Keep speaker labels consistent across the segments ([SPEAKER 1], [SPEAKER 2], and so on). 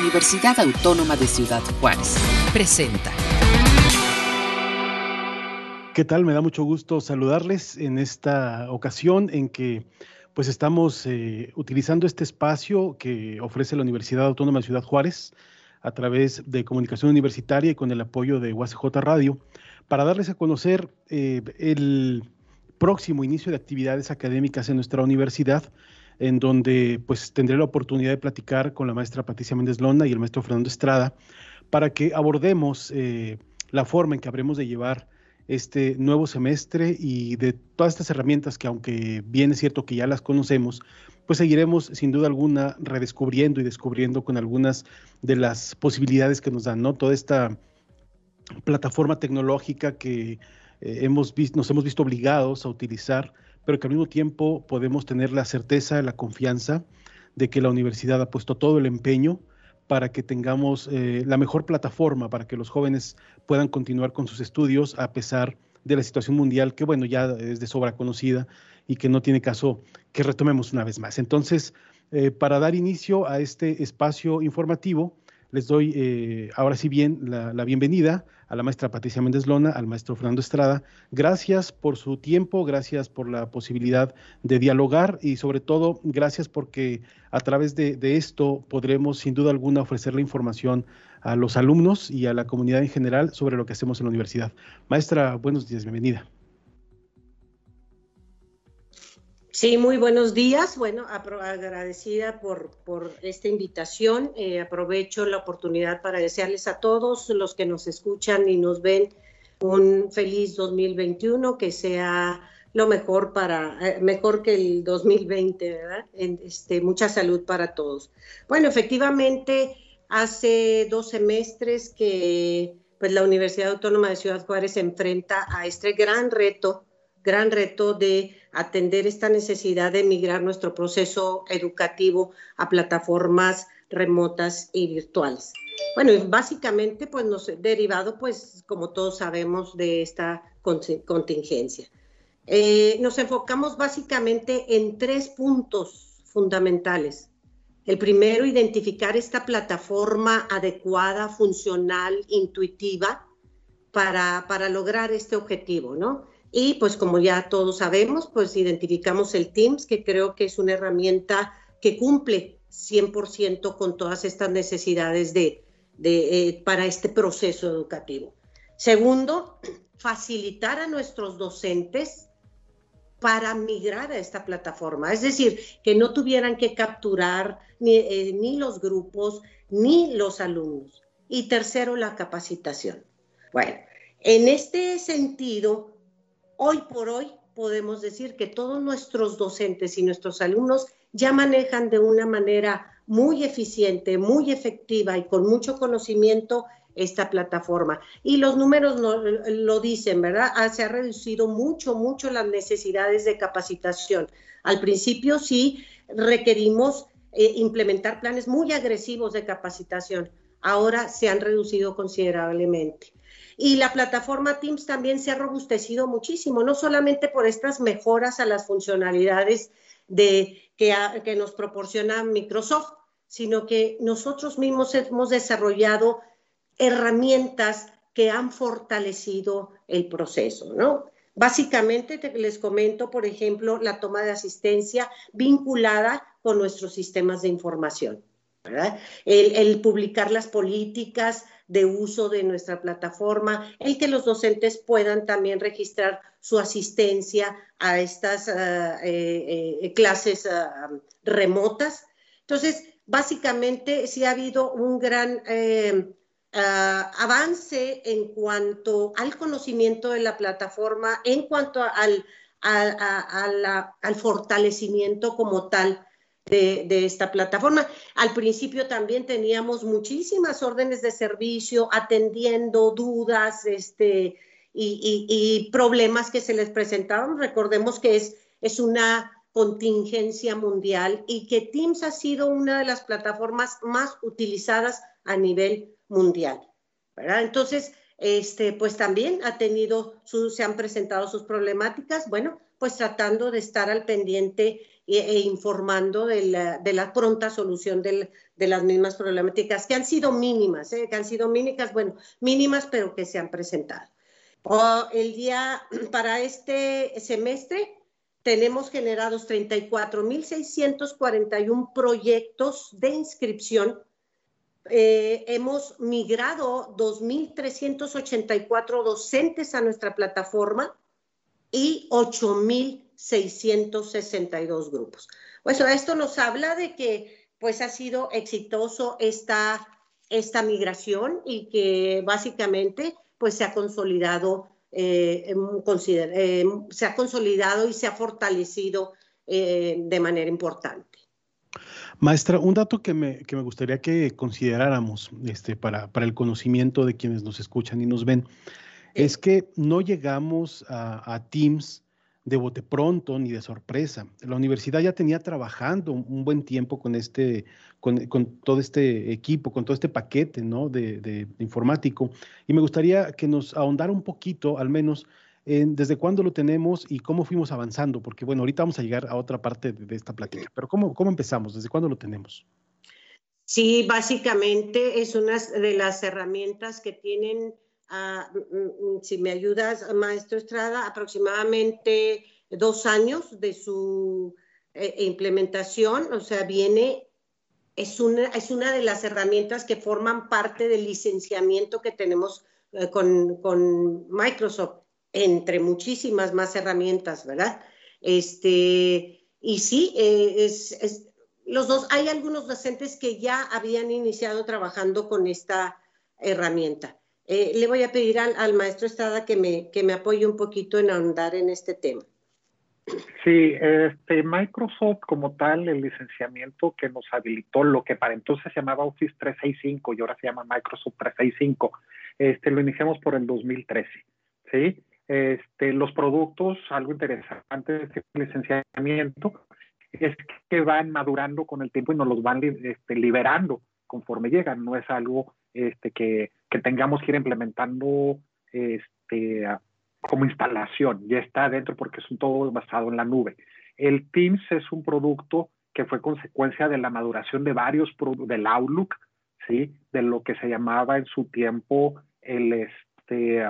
[SPEAKER 1] Universidad Autónoma de Ciudad Juárez. Presenta.
[SPEAKER 2] ¿Qué tal? Me da mucho gusto saludarles en esta ocasión en que pues estamos eh, utilizando este espacio que ofrece la Universidad Autónoma de Ciudad Juárez a través de comunicación universitaria y con el apoyo de UACJ Radio para darles a conocer eh, el próximo inicio de actividades académicas en nuestra universidad en donde pues tendré la oportunidad de platicar con la maestra Patricia Méndez Lona y el maestro Fernando Estrada para que abordemos eh, la forma en que habremos de llevar este nuevo semestre y de todas estas herramientas que aunque bien es cierto que ya las conocemos, pues seguiremos sin duda alguna redescubriendo y descubriendo con algunas de las posibilidades que nos dan, ¿no? Toda esta plataforma tecnológica que eh, hemos visto, nos hemos visto obligados a utilizar pero que al mismo tiempo podemos tener la certeza, la confianza de que la universidad ha puesto todo el empeño para que tengamos eh, la mejor plataforma para que los jóvenes puedan continuar con sus estudios a pesar de la situación mundial que, bueno, ya es de sobra conocida y que no tiene caso que retomemos una vez más. Entonces, eh, para dar inicio a este espacio informativo, les doy eh, ahora sí bien la, bienvenida a la maestra Patricia Méndez Lona, al maestro Fernando Estrada. Gracias por su tiempo, gracias por la posibilidad de dialogar y sobre todo gracias porque a través de, de esto podremos sin duda alguna ofrecer la información a los alumnos y a la comunidad en general sobre lo que hacemos en la universidad. Maestra, buenos días, bienvenida.
[SPEAKER 3] Sí, muy buenos días. Bueno, agradecida por, por esta invitación. Eh, aprovecho la oportunidad para desearles a todos los que nos escuchan y nos ven un feliz 2021, que sea lo mejor para, eh, mejor que el 2020, ¿verdad? este, mucha salud para todos. Bueno, efectivamente, hace dos semestres que pues, la Universidad Autónoma de Ciudad Juárez se enfrenta a este gran reto gran reto de atender esta necesidad de migrar nuestro proceso educativo a plataformas remotas y virtuales. Bueno, básicamente, pues nos derivado, pues como todos sabemos, de esta contingencia. Eh, nos enfocamos básicamente en tres puntos fundamentales. El primero, identificar esta plataforma adecuada, funcional, intuitiva para, para lograr este objetivo, ¿no? Y pues como ya todos sabemos, pues identificamos el Teams, que creo que es una herramienta que cumple 100% con todas estas necesidades de, eh, para este proceso educativo. Segundo, facilitar a nuestros docentes para migrar a esta plataforma, es decir, que no tuvieran que capturar ni, eh, ni los grupos ni los alumnos. Y tercero, la capacitación. Bueno, en este sentido, Hoy por hoy podemos decir que todos nuestros docentes y nuestros alumnos ya manejan de una manera muy eficiente, muy efectiva y con mucho conocimiento esta plataforma. Y los números lo, dicen, ¿verdad? Ah, se ha reducido mucho, mucho las necesidades de capacitación. Al principio sí requerimos eh, implementar planes muy agresivos de capacitación. Ahora se han reducido considerablemente. Y la plataforma Teams también se ha robustecido muchísimo, no solamente por estas mejoras a las funcionalidades de, que, nos proporciona Microsoft, sino que nosotros mismos hemos desarrollado herramientas que han fortalecido el proceso, ¿no? Básicamente les comento, por ejemplo, la toma de asistencia vinculada con nuestros sistemas de información. El, publicar las políticas de uso de nuestra plataforma, el que los docentes puedan también registrar su asistencia a estas ah, eh, eh, clases ah, remotas. Entonces, básicamente sí ha habido un gran eh, ah, avance en cuanto al conocimiento de la plataforma, en cuanto al, al fortalecimiento como tal de, esta plataforma. Al principio también teníamos muchísimas órdenes de servicio atendiendo dudas este, y, problemas que se les presentaban. Recordemos que es, es una contingencia mundial y que Teams ha sido una de las plataformas más utilizadas a nivel mundial. ¿verdad? Entonces, este, pues también ha tenido, se han presentado sus problemáticas. Bueno, pues tratando de estar al pendiente e, e informando de la, pronta solución de las mismas problemáticas, que han sido mínimas, ¿eh? que han sido mínimas, bueno, mínimas, pero que se han presentado. el día, para este semestre, tenemos generados 34.641 proyectos de inscripción. Eh, hemos migrado 2.384 docentes a nuestra plataforma y 8.662 grupos. Pues esto nos habla de que pues ha sido exitoso esta, esta migración y que básicamente pues se ha consolidado eh, eh, se ha consolidado y se ha fortalecido eh, de manera importante.
[SPEAKER 2] Maestra, un dato que me, que me gustaría que consideráramos este, para, para, el conocimiento de quienes nos escuchan y nos ven, es que no llegamos a, a Teams de bote pronto ni de sorpresa. La universidad ya tenía trabajando un, buen tiempo con este, con, todo este equipo, con todo este paquete ¿no? de, informático. Y me gustaría que nos ahondara un poquito, al menos, en desde cuándo lo tenemos y cómo fuimos avanzando, porque bueno, ahorita vamos a llegar a otra parte de, esta plática, pero ¿cómo, ¿cómo empezamos? ¿Desde cuándo lo tenemos?
[SPEAKER 3] Sí, básicamente es una de las herramientas que tienen Mm, mm, si me ayudas, maestro Estrada, aproximadamente dos años de su eh, implementación, o sea, viene, es una, es una de las herramientas que forman parte del licenciamiento que tenemos eh, con, Microsoft, entre muchísimas más herramientas, ¿verdad? Este, y sí, eh, es, los dos, hay algunos docentes que ya habían iniciado trabajando con esta herramienta. Eh, le voy a pedir al, maestro Estrada que me, que me apoye un poquito en ahondar en este tema.
[SPEAKER 4] Sí, este, Microsoft como tal, el licenciamiento que nos habilitó lo que para entonces se llamaba Office 365 y ahora se llama Microsoft 365, este, lo iniciamos por el 2013, ¿sí? Este, los productos, algo interesante de este licenciamiento, es que van madurando con el tiempo y nos los van este, liberando conforme llegan, no es algo este, que tengamos que ir implementando este, como instalación. Ya está dentro porque es un todo basado en la nube. El Teams es un producto que fue consecuencia de la maduración de varios del Outlook, ¿sí? de lo que se llamaba en su tiempo el, este,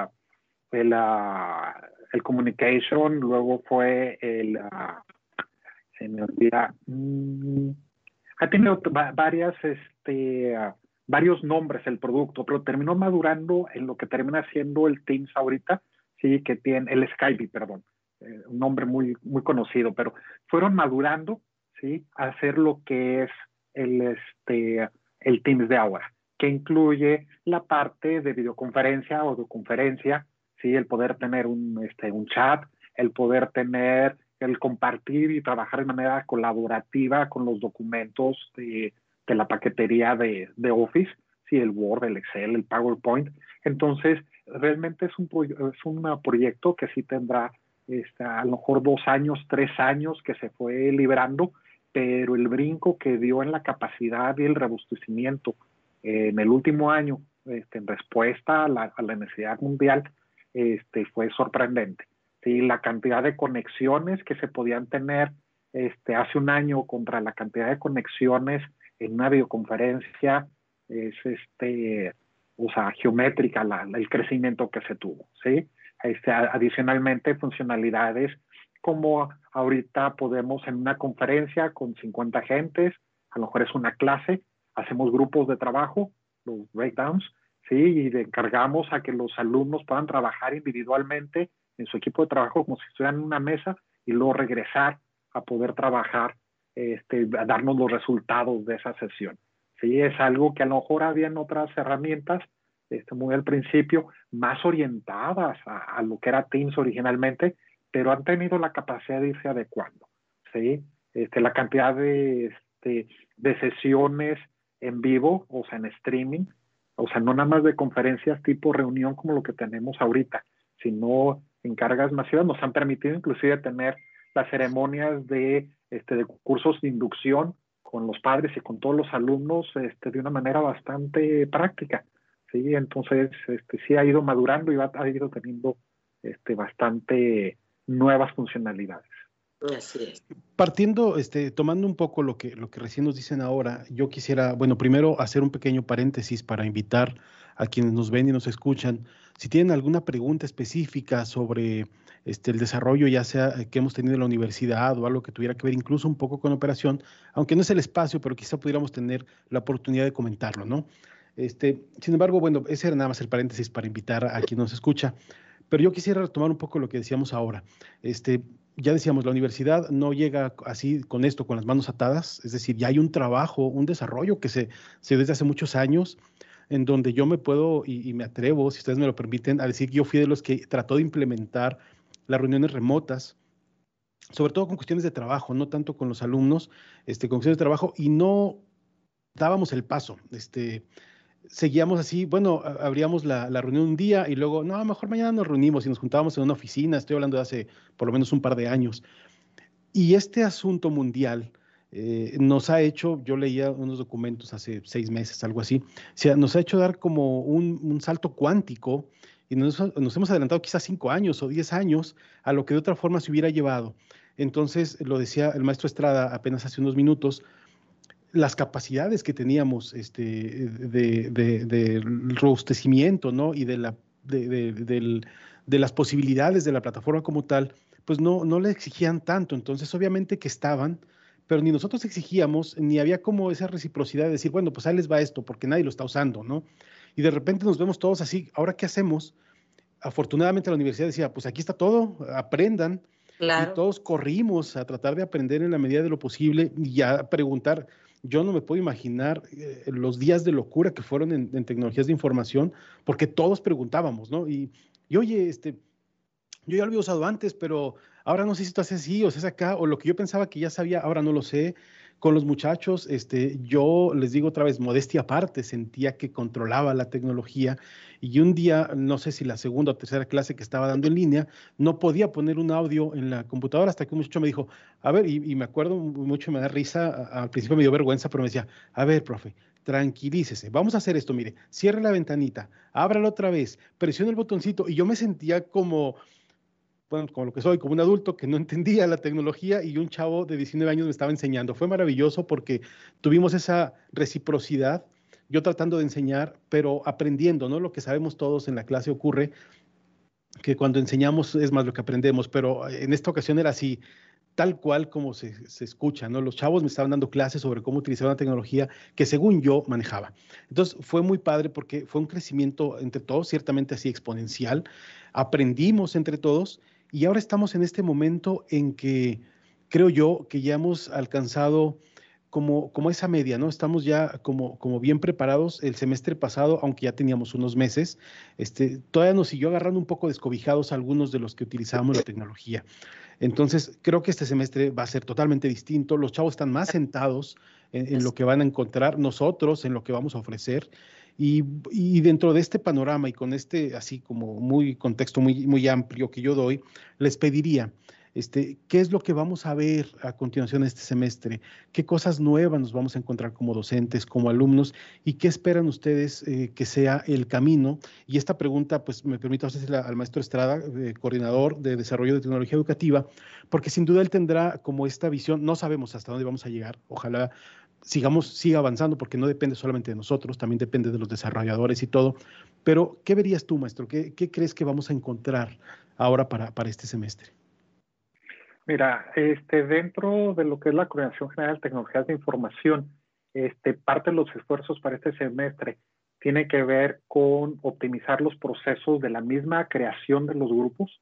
[SPEAKER 4] el, uh, el communication, luego fue el, uh, se me olvida, mm, ha tenido varias, este, varios nombres el producto, pero terminó madurando en lo que termina siendo el Teams ahorita, sí, que tiene el Skype, perdón, eh, un nombre muy, muy conocido, pero fueron madurando, sí, a hacer lo que es el, este, el Teams de ahora, que incluye la parte de videoconferencia o de conferencia, sí, el poder tener un, este, un chat, el poder tener el compartir y trabajar de manera colaborativa con los documentos de, de la paquetería de, de Office, sí, el Word, el Excel, el PowerPoint. Entonces, realmente es un, es un proyecto que sí tendrá este, a lo mejor dos años, tres años que se fue liberando, pero el brinco que dio en la capacidad y el robustecimiento en el último año, este, en respuesta a la, a la, necesidad mundial, este, fue sorprendente. Sí, la cantidad de conexiones que se podían tener este, hace un año contra la cantidad de conexiones en una videoconferencia es este, o sea, geométrica la, el crecimiento que se tuvo, ¿sí? Este, adicionalmente, funcionalidades como ahorita podemos en una conferencia con 50 gentes, a lo mejor es una clase, hacemos grupos de trabajo, los breakdowns, ¿sí? Y encargamos a que los alumnos puedan trabajar individualmente en su equipo de trabajo como si estuvieran en una mesa y luego regresar a poder trabajar este, darnos los resultados de esa sesión. Sí, es algo que a lo mejor habían otras herramientas, este, muy al principio, más orientadas a, lo que era Teams originalmente, pero han tenido la capacidad de irse adecuando. ¿sí? Este, la cantidad de, este, de sesiones en vivo, o sea, en streaming, o sea, no nada más de conferencias tipo reunión como lo que tenemos ahorita, sino en cargas masivas, nos han permitido inclusive tener las ceremonias de este, de cursos de inducción con los padres y con todos los alumnos este, de una manera bastante práctica. ¿sí? Entonces, este, sí ha ido madurando y ha, ido teniendo este, bastante nuevas funcionalidades.
[SPEAKER 2] Así es. Partiendo, este, tomando un poco lo que, lo que recién nos dicen ahora, yo quisiera, bueno, primero hacer un pequeño paréntesis para invitar a quienes nos ven y nos escuchan. Si tienen alguna pregunta específica sobre este, el desarrollo, ya sea que hemos tenido en la universidad o algo que tuviera que ver incluso un poco con operación, aunque no es el espacio, pero quizá pudiéramos tener la oportunidad de comentarlo, ¿no? Este, sin embargo, bueno, ese era nada más el paréntesis para invitar a quien nos escucha. Pero yo quisiera retomar un poco lo que decíamos ahora. Este, ya decíamos, la universidad no llega así con esto, con las manos atadas, es decir, ya hay un trabajo, un desarrollo que se, se desde hace muchos años, en donde yo me puedo y, me atrevo, si ustedes me lo permiten, a decir que yo fui de los que trató de implementar las reuniones remotas, sobre todo con cuestiones de trabajo, no tanto con los alumnos, este, con cuestiones de trabajo, y no dábamos el paso. Este, seguíamos así, bueno, abríamos la, reunión un día y luego, no, mejor mañana nos reunimos y nos juntábamos en una oficina, estoy hablando de hace por lo menos un par de años. Y este asunto mundial eh, nos ha hecho, yo leía unos documentos hace seis meses, algo así, o sea, nos ha hecho dar como un, salto cuántico y nos, nos, hemos adelantado quizás cinco años o diez años a lo que de otra forma se hubiera llevado. Entonces, lo decía el maestro Estrada apenas hace unos minutos, las capacidades que teníamos este, de, de, robustecimiento ¿no? y de, la, de, las posibilidades de la plataforma como tal, pues no, no le exigían tanto. Entonces, obviamente que estaban, pero ni nosotros exigíamos, ni había como esa reciprocidad de decir, bueno, pues ahí les va esto, porque nadie lo está usando, ¿no? Y de repente nos vemos todos así, ¿ahora qué hacemos? Afortunadamente la universidad decía, pues aquí está todo, aprendan. Y todos corrimos a tratar de aprender en la medida de lo posible y a preguntar, yo no me puedo imaginar eh, los días de locura que fueron en, tecnologías de información, porque todos preguntábamos, ¿no? Y, y, oye, este, yo ya lo había usado antes, pero ahora no sé si tú haces así o haces acá, o lo que yo pensaba que ya sabía, ahora no lo sé con los muchachos, este, yo les digo otra vez, modestia aparte, sentía que controlaba la tecnología y un día, no sé si la segunda o tercera clase que estaba dando en línea, no podía poner un audio en la computadora hasta que un muchacho me dijo, a ver, y, me acuerdo mucho, me da risa, al principio me dio vergüenza, pero me decía, a ver, profe, tranquilícese, vamos a hacer esto, mire, cierre la ventanita, ábrala otra vez, presione el botoncito y yo me sentía como bueno, como lo que soy, como un adulto que no entendía la tecnología y un chavo de 19 años me estaba enseñando. Fue maravilloso porque tuvimos esa reciprocidad, yo tratando de enseñar, pero aprendiendo, ¿no? Lo que sabemos todos en la clase ocurre que cuando enseñamos es más lo que aprendemos, pero en esta ocasión era así, tal cual como se, se, escucha, ¿no? Los chavos me estaban dando clases sobre cómo utilizar una tecnología que según yo manejaba. Entonces fue muy padre porque fue un crecimiento entre todos, ciertamente así exponencial. Aprendimos entre todos y ahora estamos en este momento en que creo yo que ya hemos alcanzado como, como esa media, ¿no? Estamos ya como, como bien preparados. El semestre pasado, aunque ya teníamos unos meses, este, todavía nos siguió agarrando un poco descobijados algunos de los que utilizábamos la tecnología. Entonces, creo que este semestre va a ser totalmente distinto. Los chavos están más sentados en, en lo que van a encontrar, nosotros en lo que vamos a ofrecer. Y, dentro de este panorama y con este así como muy contexto muy, muy amplio que yo doy, les pediría, este, ¿qué es lo que vamos a ver a continuación este semestre? ¿Qué cosas nuevas nos vamos a encontrar como docentes, como alumnos? ¿Y qué esperan ustedes eh, que sea el camino? Y esta pregunta, pues me permito hacerla al maestro Estrada, eh, coordinador de desarrollo de tecnología educativa, porque sin duda él tendrá como esta visión, no sabemos hasta dónde vamos a llegar, ojalá sigamos, siga avanzando porque no depende solamente de nosotros, también depende de los desarrolladores y todo. Pero, ¿qué verías tú, maestro? ¿Qué, crees que vamos a encontrar ahora para, para, este semestre?
[SPEAKER 4] Mira, este, dentro de lo que es la Coordinación General de Tecnologías de Información, este, parte de los esfuerzos para este semestre tiene que ver con optimizar los procesos de la misma creación de los grupos.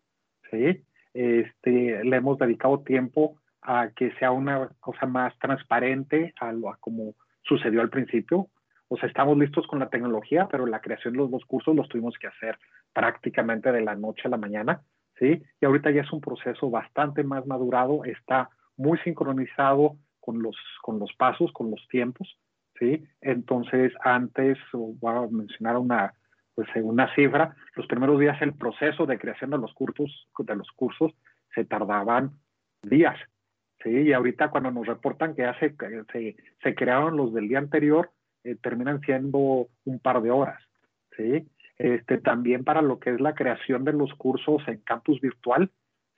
[SPEAKER 4] ¿sí? Este, le hemos dedicado tiempo a que sea una cosa más transparente a lo como sucedió al principio. O sea, estamos listos con la tecnología, pero la creación de los dos cursos los tuvimos que hacer prácticamente de la noche a la mañana, ¿sí? Y ahorita ya es un proceso bastante más madurado, está muy sincronizado con los, con los pasos, con los tiempos, ¿sí? Entonces, antes, voy a mencionar una, pues, una cifra, los primeros días el proceso de creación de los cursos, de los cursos se tardaban días, Sí, y ahorita cuando nos reportan que ya se, se, crearon los del día anterior, eh, terminan siendo un par de horas. ¿sí? Este, también para lo que es la creación de los cursos en campus virtual,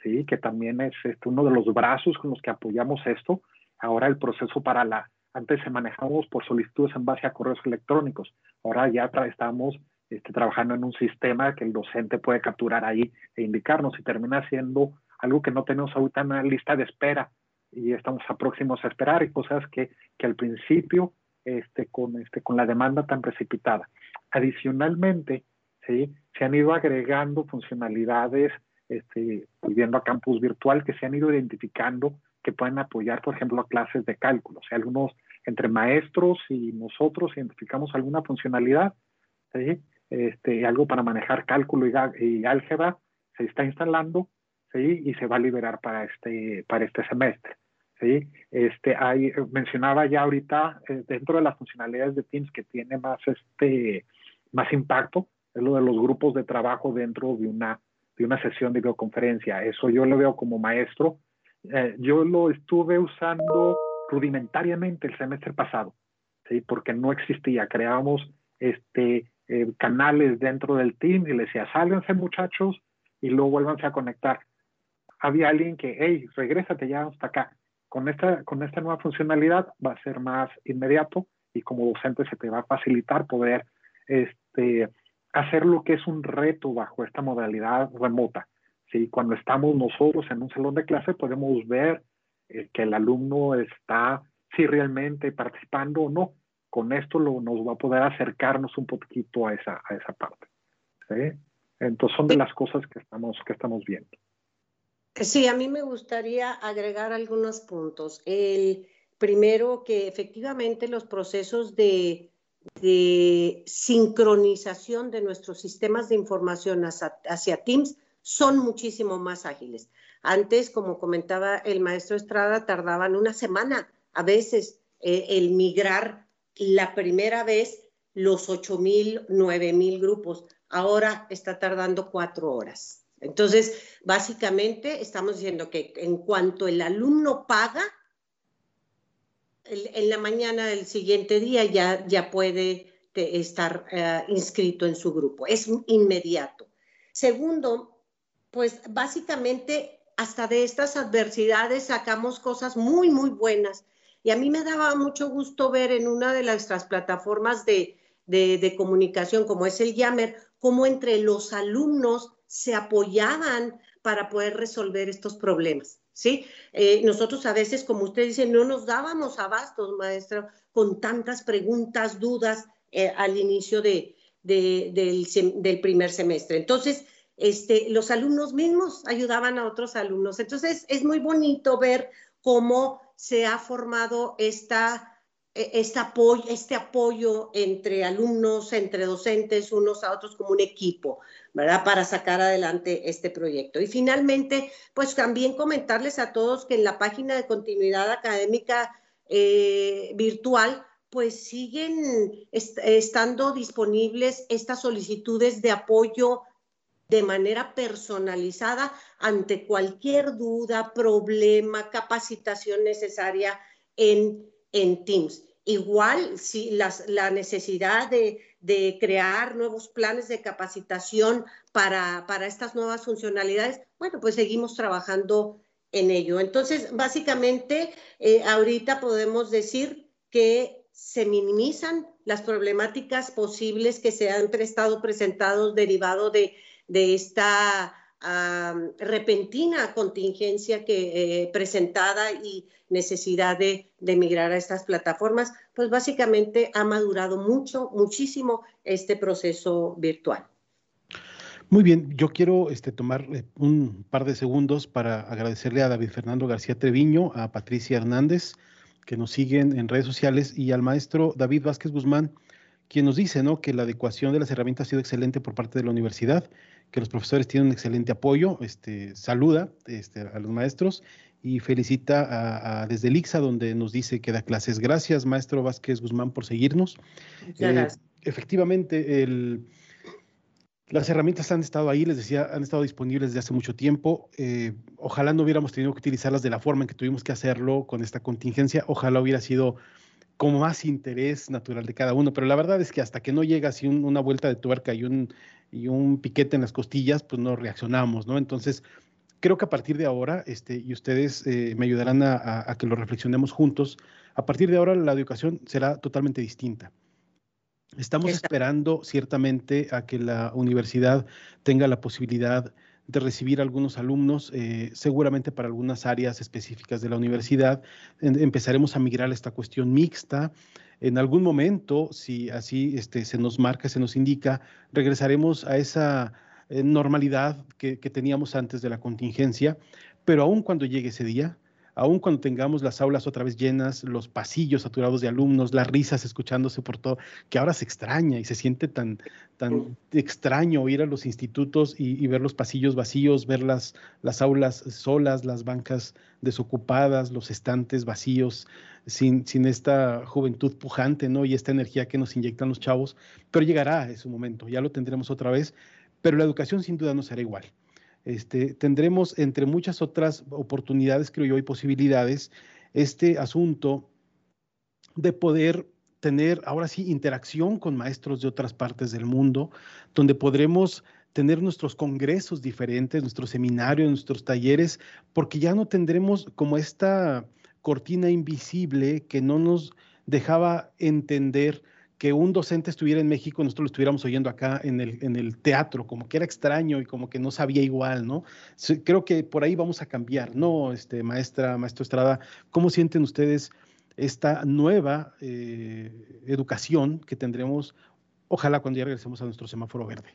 [SPEAKER 4] ¿sí? que también es este, uno de los brazos con los que apoyamos esto. Ahora el proceso para la, antes se manejamos por solicitudes en base a correos electrónicos, ahora ya estamos este, trabajando en un sistema que el docente puede capturar ahí e indicarnos y termina siendo algo que no tenemos ahorita en una lista de espera y estamos a próximos a esperar y cosas que, que al principio este, con, este, con la demanda tan precipitada. Adicionalmente, ¿sí? se han ido agregando funcionalidades, este, volviendo a campus virtual, que se han ido identificando que pueden apoyar, por ejemplo, a clases de cálculo. O sea, algunos entre maestros y nosotros identificamos alguna funcionalidad, ¿sí? este, algo para manejar cálculo y, álgebra, se está instalando ¿sí? y se va a liberar para este, para este semestre. ¿sí? Este, hay, mencionaba ya ahorita, eh, dentro de las funcionalidades de Teams que tiene más, este, más impacto, es lo de los grupos de trabajo dentro de una, de una sesión de videoconferencia. Eso yo lo veo como maestro. Eh, yo lo estuve usando rudimentariamente el semestre pasado, porque no existía. Creábamos este, eh, canales dentro del team y le decía, sálganse muchachos y luego vuélvanse a conectar. Había alguien que, hey, regrésate ya hasta acá con esta, con esta nueva funcionalidad va a ser más inmediato y como docente se te va a facilitar poder este, hacer lo que es un reto bajo esta modalidad remota. ¿sí? Cuando estamos nosotros en un salón de clase podemos ver eh, que el alumno está, si realmente participando o no. Con esto lo, nos va a poder acercarnos un poquito a esa, a esa parte. ¿sí? Entonces son de las cosas que estamos, que estamos viendo.
[SPEAKER 3] Sí, a mí me gustaría agregar algunos puntos. El primero, que efectivamente los procesos de, sincronización de nuestros sistemas de información hacia, Teams son muchísimo más ágiles. Antes, como comentaba el maestro Estrada, tardaban una semana a veces eh, el migrar la primera vez los 8.000, 9.000 grupos. Ahora está tardando cuatro horas. Entonces, básicamente estamos diciendo que en cuanto el alumno paga, en la mañana del siguiente día ya, ya puede estar eh, inscrito en su grupo. Es inmediato. Segundo, pues básicamente hasta de estas adversidades sacamos cosas muy, muy buenas. Y a mí me daba mucho gusto ver en una de nuestras plataformas de, de comunicación, como es el Yammer, cómo entre los alumnos se apoyaban para poder resolver estos problemas. ¿Sí? Eh, nosotros a veces, como usted dice, no nos dábamos abastos, maestro, con tantas preguntas, dudas eh, al inicio de, del, primer semestre. Entonces, este, los alumnos mismos ayudaban a otros alumnos. Entonces, es muy bonito ver cómo se ha formado esta este apoyo, este apoyo entre alumnos, entre docentes, unos a otros como un equipo, ¿verdad? Para sacar adelante este proyecto. Y finalmente, pues también comentarles a todos que en la página de continuidad académica eh, virtual, pues siguen estando disponibles estas solicitudes de apoyo de manera personalizada ante cualquier duda, problema, capacitación necesaria en en Teams. Igual, si la necesidad de, crear nuevos planes de capacitación para, estas nuevas funcionalidades, bueno, pues seguimos trabajando en ello. Entonces, básicamente, eh, ahorita podemos decir que se minimizan las problemáticas posibles que se han estado presentados derivado de, de esta repentina contingencia que eh, presentada y necesidad de, de, migrar a estas plataformas, pues básicamente ha madurado mucho, muchísimo este proceso virtual.
[SPEAKER 2] Muy bien, yo quiero este, tomar eh, un par de segundos para agradecerle a David Fernando García Treviño, a Patricia Hernández, que nos siguen en redes sociales, y al maestro David Vázquez Guzmán, quien nos dice ¿no? que la adecuación de las herramientas ha sido excelente por parte de la universidad, que los profesores tienen un excelente apoyo, este, saluda este, a los maestros y felicita a, desde el IXA, donde nos dice que da clases. Gracias, maestro Vázquez Guzmán, por seguirnos. Eh, efectivamente, el, las herramientas han estado ahí, les decía, han estado disponibles desde hace mucho tiempo. Eh, ojalá no hubiéramos tenido que utilizarlas de la forma en que tuvimos que hacerlo con esta contingencia. Ojalá hubiera sido como más interés natural de cada uno, pero la verdad es que hasta que no llega así una vuelta de tuerca y un, y un piquete en las costillas, pues no reaccionamos, ¿no? Entonces, creo que a partir de ahora, este, y ustedes eh, me ayudarán a, que lo reflexionemos juntos, a partir de ahora la educación será totalmente distinta. Estamos esperando ciertamente a que la universidad tenga la posibilidad de recibir algunos alumnos, eh, seguramente para algunas áreas específicas de la universidad. empezaremos a migrar esta cuestión mixta. En algún momento, si así este, se nos marca, se nos indica, regresaremos a esa eh, normalidad que, que teníamos antes de la contingencia, pero aún cuando llegue ese día, aún cuando tengamos las aulas otra vez llenas, los pasillos saturados de alumnos, las risas escuchándose por todo, que ahora se extraña y se siente tan, tan extraño ir a los institutos y, ver los pasillos vacíos, ver las, las aulas solas, las bancas desocupadas, los estantes vacíos, sin, sin esta juventud pujante, ¿no? Y esta energía que nos inyectan los chavos, pero llegará ese momento, ya lo tendremos otra vez, pero la educación sin duda no será igual. Este, tendremos, entre muchas otras oportunidades, creo yo, y posibilidades, este asunto de poder tener ahora sí interacción con maestros de otras partes del mundo, donde podremos tener nuestros congresos diferentes, nuestros seminarios, nuestros talleres, porque ya no tendremos como esta cortina invisible que no nos dejaba entender que un docente estuviera en México, nosotros lo estuviéramos oyendo acá en el, en el teatro, como que era extraño y como que no sabía igual, ¿no? Creo que por ahí vamos a cambiar, ¿no? Este, maestra, maestro Estrada, ¿cómo sienten ustedes esta nueva eh, educación que tendremos, ojalá cuando ya regresemos a nuestro semáforo verde?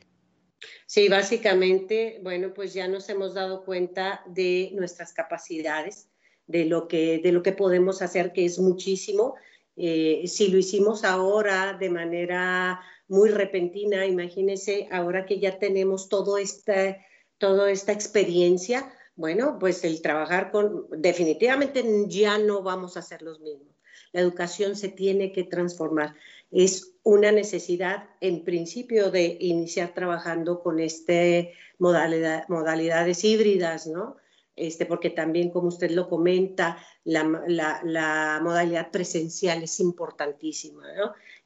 [SPEAKER 3] Sí, básicamente, bueno, pues ya nos hemos dado cuenta de nuestras capacidades, de lo que, de lo que podemos hacer, que es muchísimo eh, si lo hicimos ahora de manera muy repentina, imagínense ahora que ya tenemos esta, toda esta experiencia, bueno, pues el trabajar con, definitivamente ya no vamos a ser los mismos. La educación se tiene que transformar. Es una necesidad, en principio, de iniciar trabajando con este modalidad, modalidades híbridas, ¿no? Este, porque también, como usted lo comenta, la, modalidad presencial es importantísima,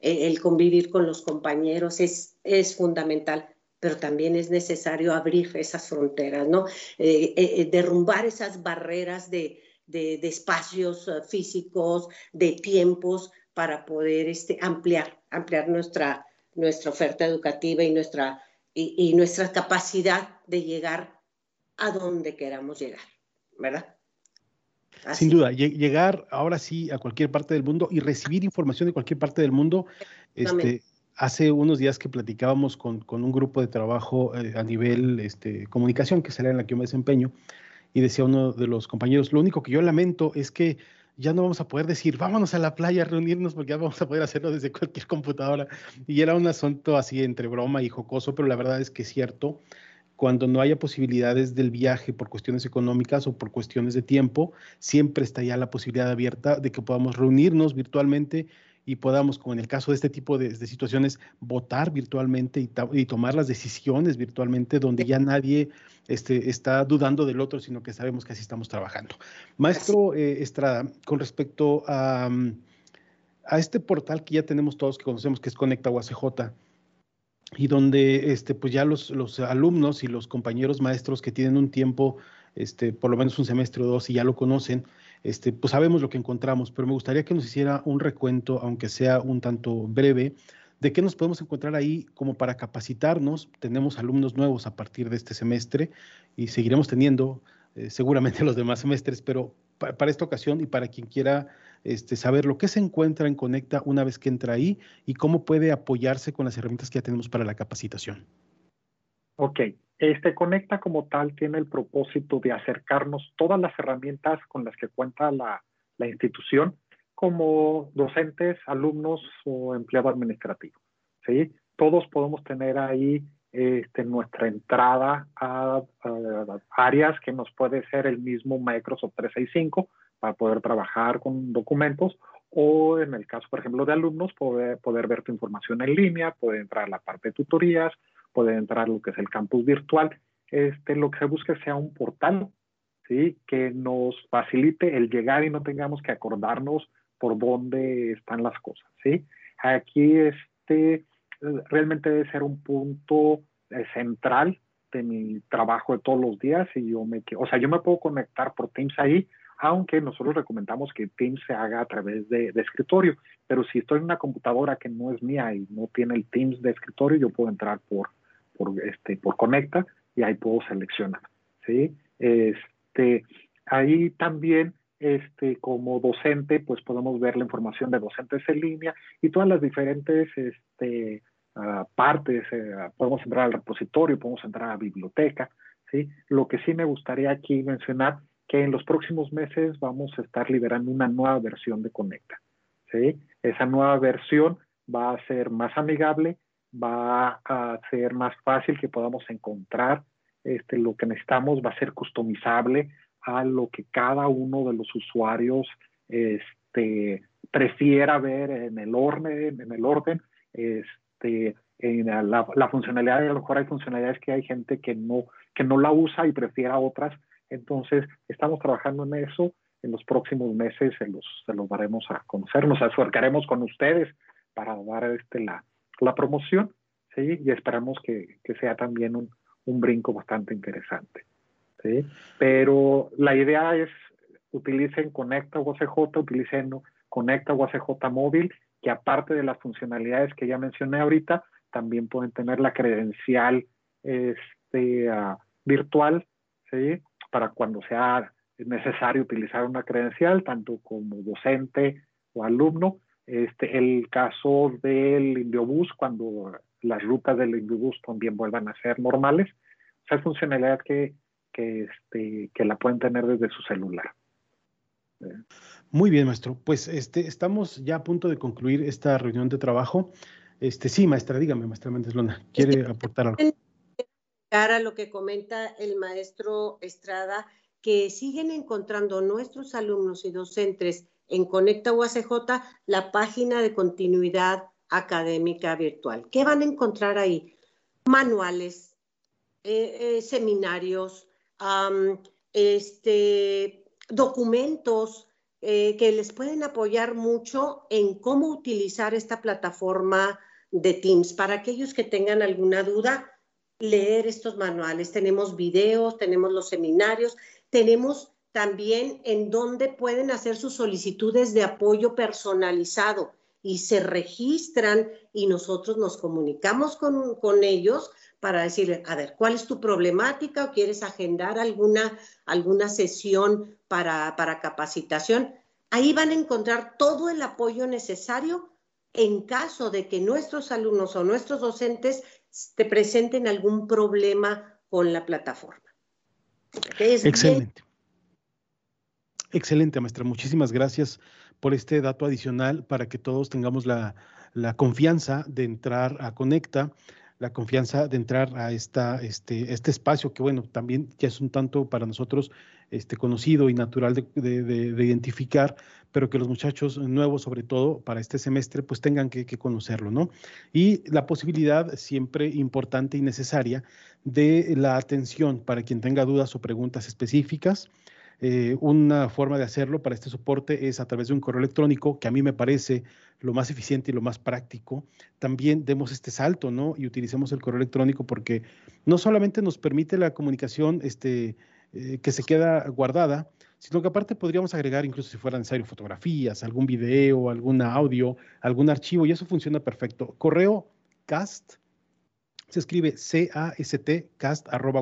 [SPEAKER 3] el, convivir con los compañeros es, fundamental pero también es necesario abrir esas fronteras, ¿no? Eh, eh, eh, derrumbar esas barreras de, espacios físicos, de tiempos, para poder este, ampliar, nuestra, oferta educativa y nuestra, y nuestra capacidad de llegar a donde queramos llegar, ¿verdad?
[SPEAKER 2] Sin duda, llegar ahora sí a cualquier parte del mundo y recibir información de cualquier parte del mundo. Este, hace unos días que platicábamos con, un grupo de trabajo eh, a nivel este, comunicación, que será en la que yo me desempeño, y decía uno de los compañeros, lo único que yo lamento es que ya no vamos a poder decir, vámonos a la playa a reunirnos porque ya vamos a poder hacerlo desde cualquier computadora. Y era un asunto así entre broma y jocoso, pero la verdad es que es cierto cuando no haya posibilidades del viaje por cuestiones económicas o por cuestiones de tiempo, siempre está ya la posibilidad abierta de que podamos reunirnos virtualmente y podamos, como en el caso de este tipo de, situaciones, votar virtualmente y, tomar las decisiones virtualmente, donde ya nadie este, está dudando del otro, sino que sabemos que así estamos trabajando. Maestro eh, Estrada, con respecto a, a este portal que ya tenemos todos, que conocemos, que es Conecta UACJ, y donde este, pues ya los, los, alumnos y los compañeros maestros que tienen un tiempo, este, por lo menos un semestre o dos y ya lo conocen, este, pues sabemos lo que encontramos, pero me gustaría que nos hiciera un recuento, aunque sea un tanto breve, de qué nos podemos encontrar ahí como para capacitarnos. Tenemos alumnos nuevos a partir de este semestre y seguiremos teniendo eh, seguramente los demás semestres, pero para esta ocasión y para quien quiera este, saber lo que se encuentra en Conecta una vez que entra ahí y cómo puede apoyarse con las herramientas que ya tenemos para la capacitación.
[SPEAKER 4] Ok, este Conecta como tal tiene el propósito de acercarnos todas las herramientas con las que cuenta la, institución como docentes, alumnos o empleado administrativo. ¿sí? Todos podemos tener ahí este, nuestra entrada a, áreas que nos puede ser el mismo Microsoft 365 para poder trabajar con documentos o en el caso, por ejemplo, de alumnos, poder, poder ver tu información en línea, poder entrar a la parte de tutorías, poder entrar a lo que es el campus virtual. Este, lo que se busca sea un portal ¿sí? que nos facilite el llegar y no tengamos que acordarnos por dónde están las cosas. ¿sí? Aquí este, realmente debe ser un punto eh, central este, mi trabajo de todos los días y yo me, o sea, yo me puedo conectar por Teams ahí, aunque nosotros recomendamos que Teams se haga a través de, escritorio, pero si estoy en una computadora que no es mía y no tiene el Teams de escritorio, yo puedo entrar por, por, este, por Conecta y ahí puedo seleccionar, ¿sí? Este, ahí también este, como docente, pues podemos ver la información de docentes en línea y todas las diferentes este, uh, partes. Podemos entrar al repositorio, podemos entrar a la biblioteca. ¿sí? Lo que sí me gustaría aquí mencionar que en los próximos meses vamos a estar liberando una nueva versión de Conecta. ¿sí? Esa nueva versión va a ser más amigable, va a ser más fácil que podamos encontrar este, lo que necesitamos, va a ser customizable, a lo que cada uno de los usuarios este, prefiera ver en el orden, en el orden, este, en la, la, funcionalidad, a lo mejor hay funcionalidades que hay gente que no, que no la usa y prefiera otras. Entonces, estamos trabajando en eso. En los próximos meses se los, se los daremos a conocer, nos acercaremos con ustedes para dar este, la, la promoción, ¿sí? Y esperamos que, que sea también un, un brinco bastante interesante. Pero la idea es utilicen Conecta UACJ, utilicen Conecta UACJ móvil, que aparte de las funcionalidades que ya mencioné ahorita, también pueden tener la credencial este, uh, virtual. Para cuando sea necesario utilizar una credencial, tanto como docente o alumno. Este, el caso del Indiobús, cuando las rutas del Indiobús también vuelvan a ser normales, esa funcionalidad que que, este, que la pueden tener desde su celular.
[SPEAKER 2] Muy bien, maestro. Pues este, estamos ya a punto de concluir esta reunión de trabajo. Este, sí, maestra, dígame, maestra Méndez Luna, ¿quiere aportar algo?
[SPEAKER 3] A lo que comenta el maestro Estrada, que siguen encontrando nuestros alumnos y docentes en Conecta UACJ la página de continuidad académica virtual. ¿Qué van a encontrar ahí? Manuales, eh, eh, seminarios, este, documentos eh, que les pueden apoyar mucho en cómo utilizar esta plataforma de Teams. Para aquellos que tengan alguna duda, leer estos manuales. Tenemos videos, tenemos los seminarios, tenemos también en donde pueden hacer sus solicitudes de apoyo personalizado y se registran y nosotros nos comunicamos con, con ellos para decirle, a ver, ¿cuál es tu problemática o quieres agendar alguna, alguna sesión para, para capacitación? Ahí van a encontrar todo el apoyo necesario en caso de que nuestros alumnos o nuestros docentes te presenten algún problema con la plataforma.
[SPEAKER 2] Excelente. Excelente, maestra. Muchísimas gracias por este dato adicional para que todos tengamos la, la confianza de entrar a Conecta la confianza de entrar a esta, este, este espacio que, bueno, también ya es un tanto para nosotros este, conocido y natural de, identificar, pero que los muchachos nuevos, sobre todo para este semestre, pues tengan que, conocerlo, ¿no? Y la posibilidad siempre importante y necesaria de la atención para quien tenga dudas o preguntas específicas eh, una forma de hacerlo para este soporte es a través de un correo electrónico, que a mí me parece lo más eficiente y lo más práctico. También demos este salto, ¿no? Y utilicemos el correo electrónico porque no solamente nos permite la comunicación este, eh, que se queda guardada, sino que aparte podríamos agregar, incluso si fuera necesario, fotografías, algún video, algún audio, algún archivo, y eso funciona perfecto. Correo cast se escribe C-A-S-T, cast, arroba,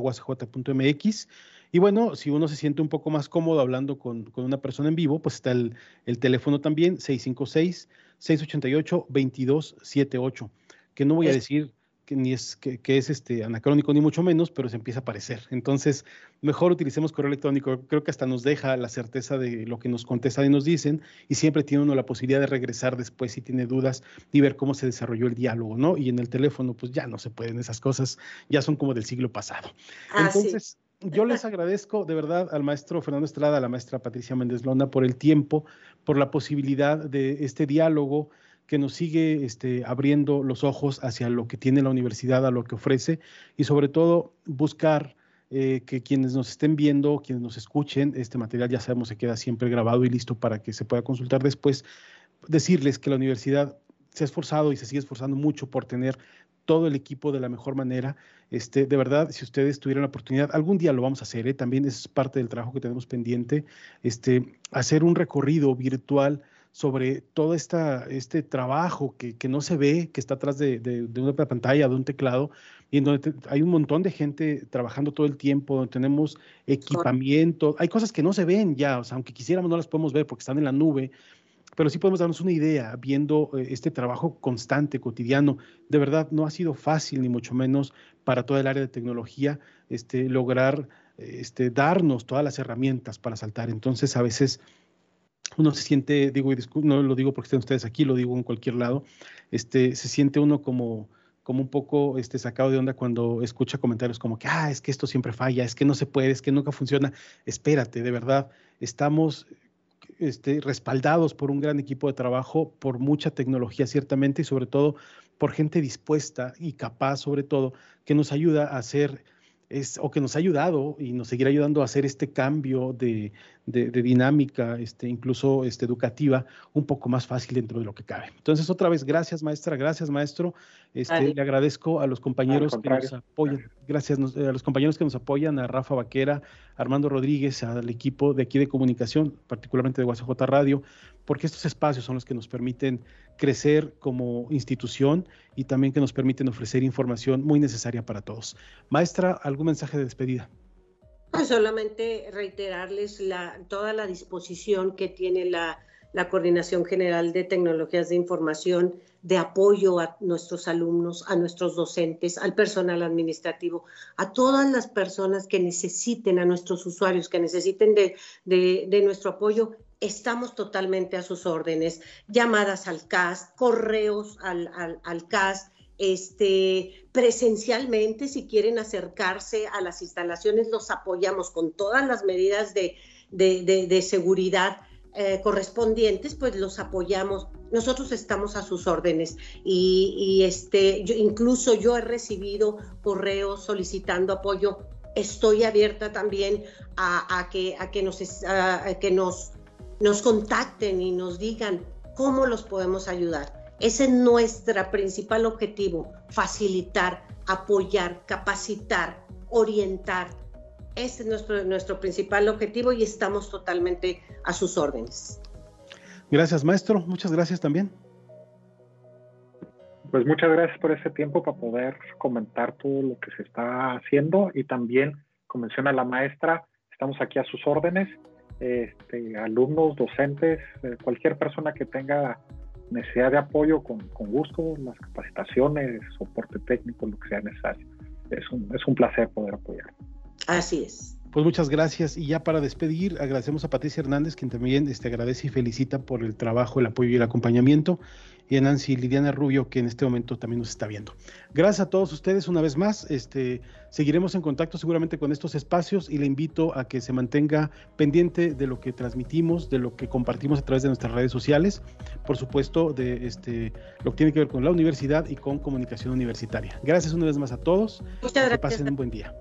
[SPEAKER 2] y bueno, si uno se siente un poco más cómodo hablando con, una persona en vivo, pues está el, teléfono también, 656-688-2278, que no voy a decir que ni es que, es este anacrónico ni mucho menos, pero se empieza a aparecer. Entonces, mejor utilicemos correo electrónico. Creo que hasta nos deja la certeza de lo que nos contestan y nos dicen, y siempre tiene uno la posibilidad de regresar después si tiene dudas y ver cómo se desarrolló el diálogo, ¿no? Y en el teléfono, pues ya no se pueden esas cosas, ya son como del siglo pasado. Ah, Entonces, yo les agradezco de verdad al maestro Fernando Estrada, a la maestra Patricia Méndez Lona por el tiempo, por la posibilidad de este diálogo que nos sigue este, abriendo los ojos hacia lo que tiene la universidad, a lo que ofrece y sobre todo buscar eh, que quienes nos estén viendo, quienes nos escuchen, este material ya sabemos se queda siempre grabado y listo para que se pueda consultar después, decirles que la universidad se ha esforzado y se sigue esforzando mucho por tener todo el equipo de la mejor manera. Este, de verdad, si ustedes tuvieran la oportunidad, algún día lo vamos a hacer, ¿eh? también es parte del trabajo que tenemos pendiente, este, hacer un recorrido virtual sobre todo esta, este trabajo que, que, no se ve, que está atrás de, de, de, una pantalla, de un teclado, y en donde te, hay un montón de gente trabajando todo el tiempo, donde tenemos equipamiento, hay cosas que no se ven ya, o sea, aunque quisiéramos no las podemos ver porque están en la nube, pero sí podemos darnos una idea viendo eh, este trabajo constante, cotidiano. De verdad, no ha sido fácil, ni mucho menos para toda el área de tecnología, este, lograr este, darnos todas las herramientas para saltar. Entonces, a veces uno se siente, digo, y no lo digo porque estén ustedes aquí, lo digo en cualquier lado, este, se siente uno como, como un poco este, sacado de onda cuando escucha comentarios como que, ah, es que esto siempre falla, es que no se puede, es que nunca funciona. Espérate, de verdad, estamos este, respaldados por un gran equipo de trabajo, por mucha tecnología ciertamente y sobre todo por gente dispuesta y capaz sobre todo que nos ayuda a hacer es, o que nos ha ayudado y nos seguirá ayudando a hacer este cambio de, de, de, dinámica, este, incluso este, educativa, un poco más fácil dentro de lo que cabe. Entonces, otra vez, gracias maestra, gracias maestro. Este, le agradezco a los compañeros que nos apoyan, gracias a los compañeros que nos apoyan, a Rafa Vaquera, Armando Rodríguez, al equipo de aquí de comunicación, particularmente de UACJ Radio, porque estos espacios son los que nos permiten crecer como institución y también que nos permiten ofrecer información muy necesaria para todos. Maestra, ¿algún mensaje de despedida?
[SPEAKER 3] Pues solamente reiterarles la, toda la disposición que tiene la, Coordinación General de Tecnologías de Información de apoyo a nuestros alumnos, a nuestros docentes, al personal administrativo, a todas las personas que necesiten, a nuestros usuarios que necesiten de nuestro apoyo estamos totalmente a sus órdenes. Llamadas al CAS, correos al, al, al CAS, este, presencialmente, si quieren acercarse a las instalaciones, los apoyamos con todas las medidas de, seguridad eh, correspondientes, pues los apoyamos. Nosotros estamos a sus órdenes y, este, yo, incluso yo he recibido correos solicitando apoyo. Estoy abierta también a, que, nos contacten y nos digan cómo los podemos ayudar. Ese es nuestro principal objetivo, facilitar, apoyar, capacitar, orientar. Ese es nuestro, nuestro principal objetivo y estamos totalmente a sus órdenes.
[SPEAKER 2] Gracias, maestro. Muchas gracias también.
[SPEAKER 4] Pues muchas gracias por ese tiempo para poder comentar todo lo que se está haciendo y también, como menciona la maestra, estamos aquí a sus órdenes este, alumnos, docentes, eh, cualquier persona que tenga necesidad de apoyo con, con, gusto, las capacitaciones, soporte técnico, lo que sea necesario. Es un, es un placer poder apoyar.
[SPEAKER 3] Así es.
[SPEAKER 2] Pues muchas gracias. Y ya para despedir, agradecemos a Patricia Hernández, quien también este, agradece y felicita por el trabajo, el apoyo y el acompañamiento. Y a Nancy Lidiana Rubio, que en este momento también nos está viendo. Gracias a todos ustedes una vez más. Este, seguiremos en contacto seguramente con estos espacios y le invito a que se mantenga pendiente de lo que transmitimos, de lo que compartimos a través de nuestras redes sociales. Por supuesto, de este, lo que tiene que ver con la universidad y con comunicación universitaria. Gracias una vez más a todos.
[SPEAKER 3] Muchas gracias.
[SPEAKER 2] Que pasen un buen día.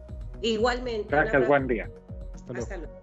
[SPEAKER 3] Igualmente.
[SPEAKER 4] Gracias, buen día.
[SPEAKER 3] Hasta luego. Hasta luego.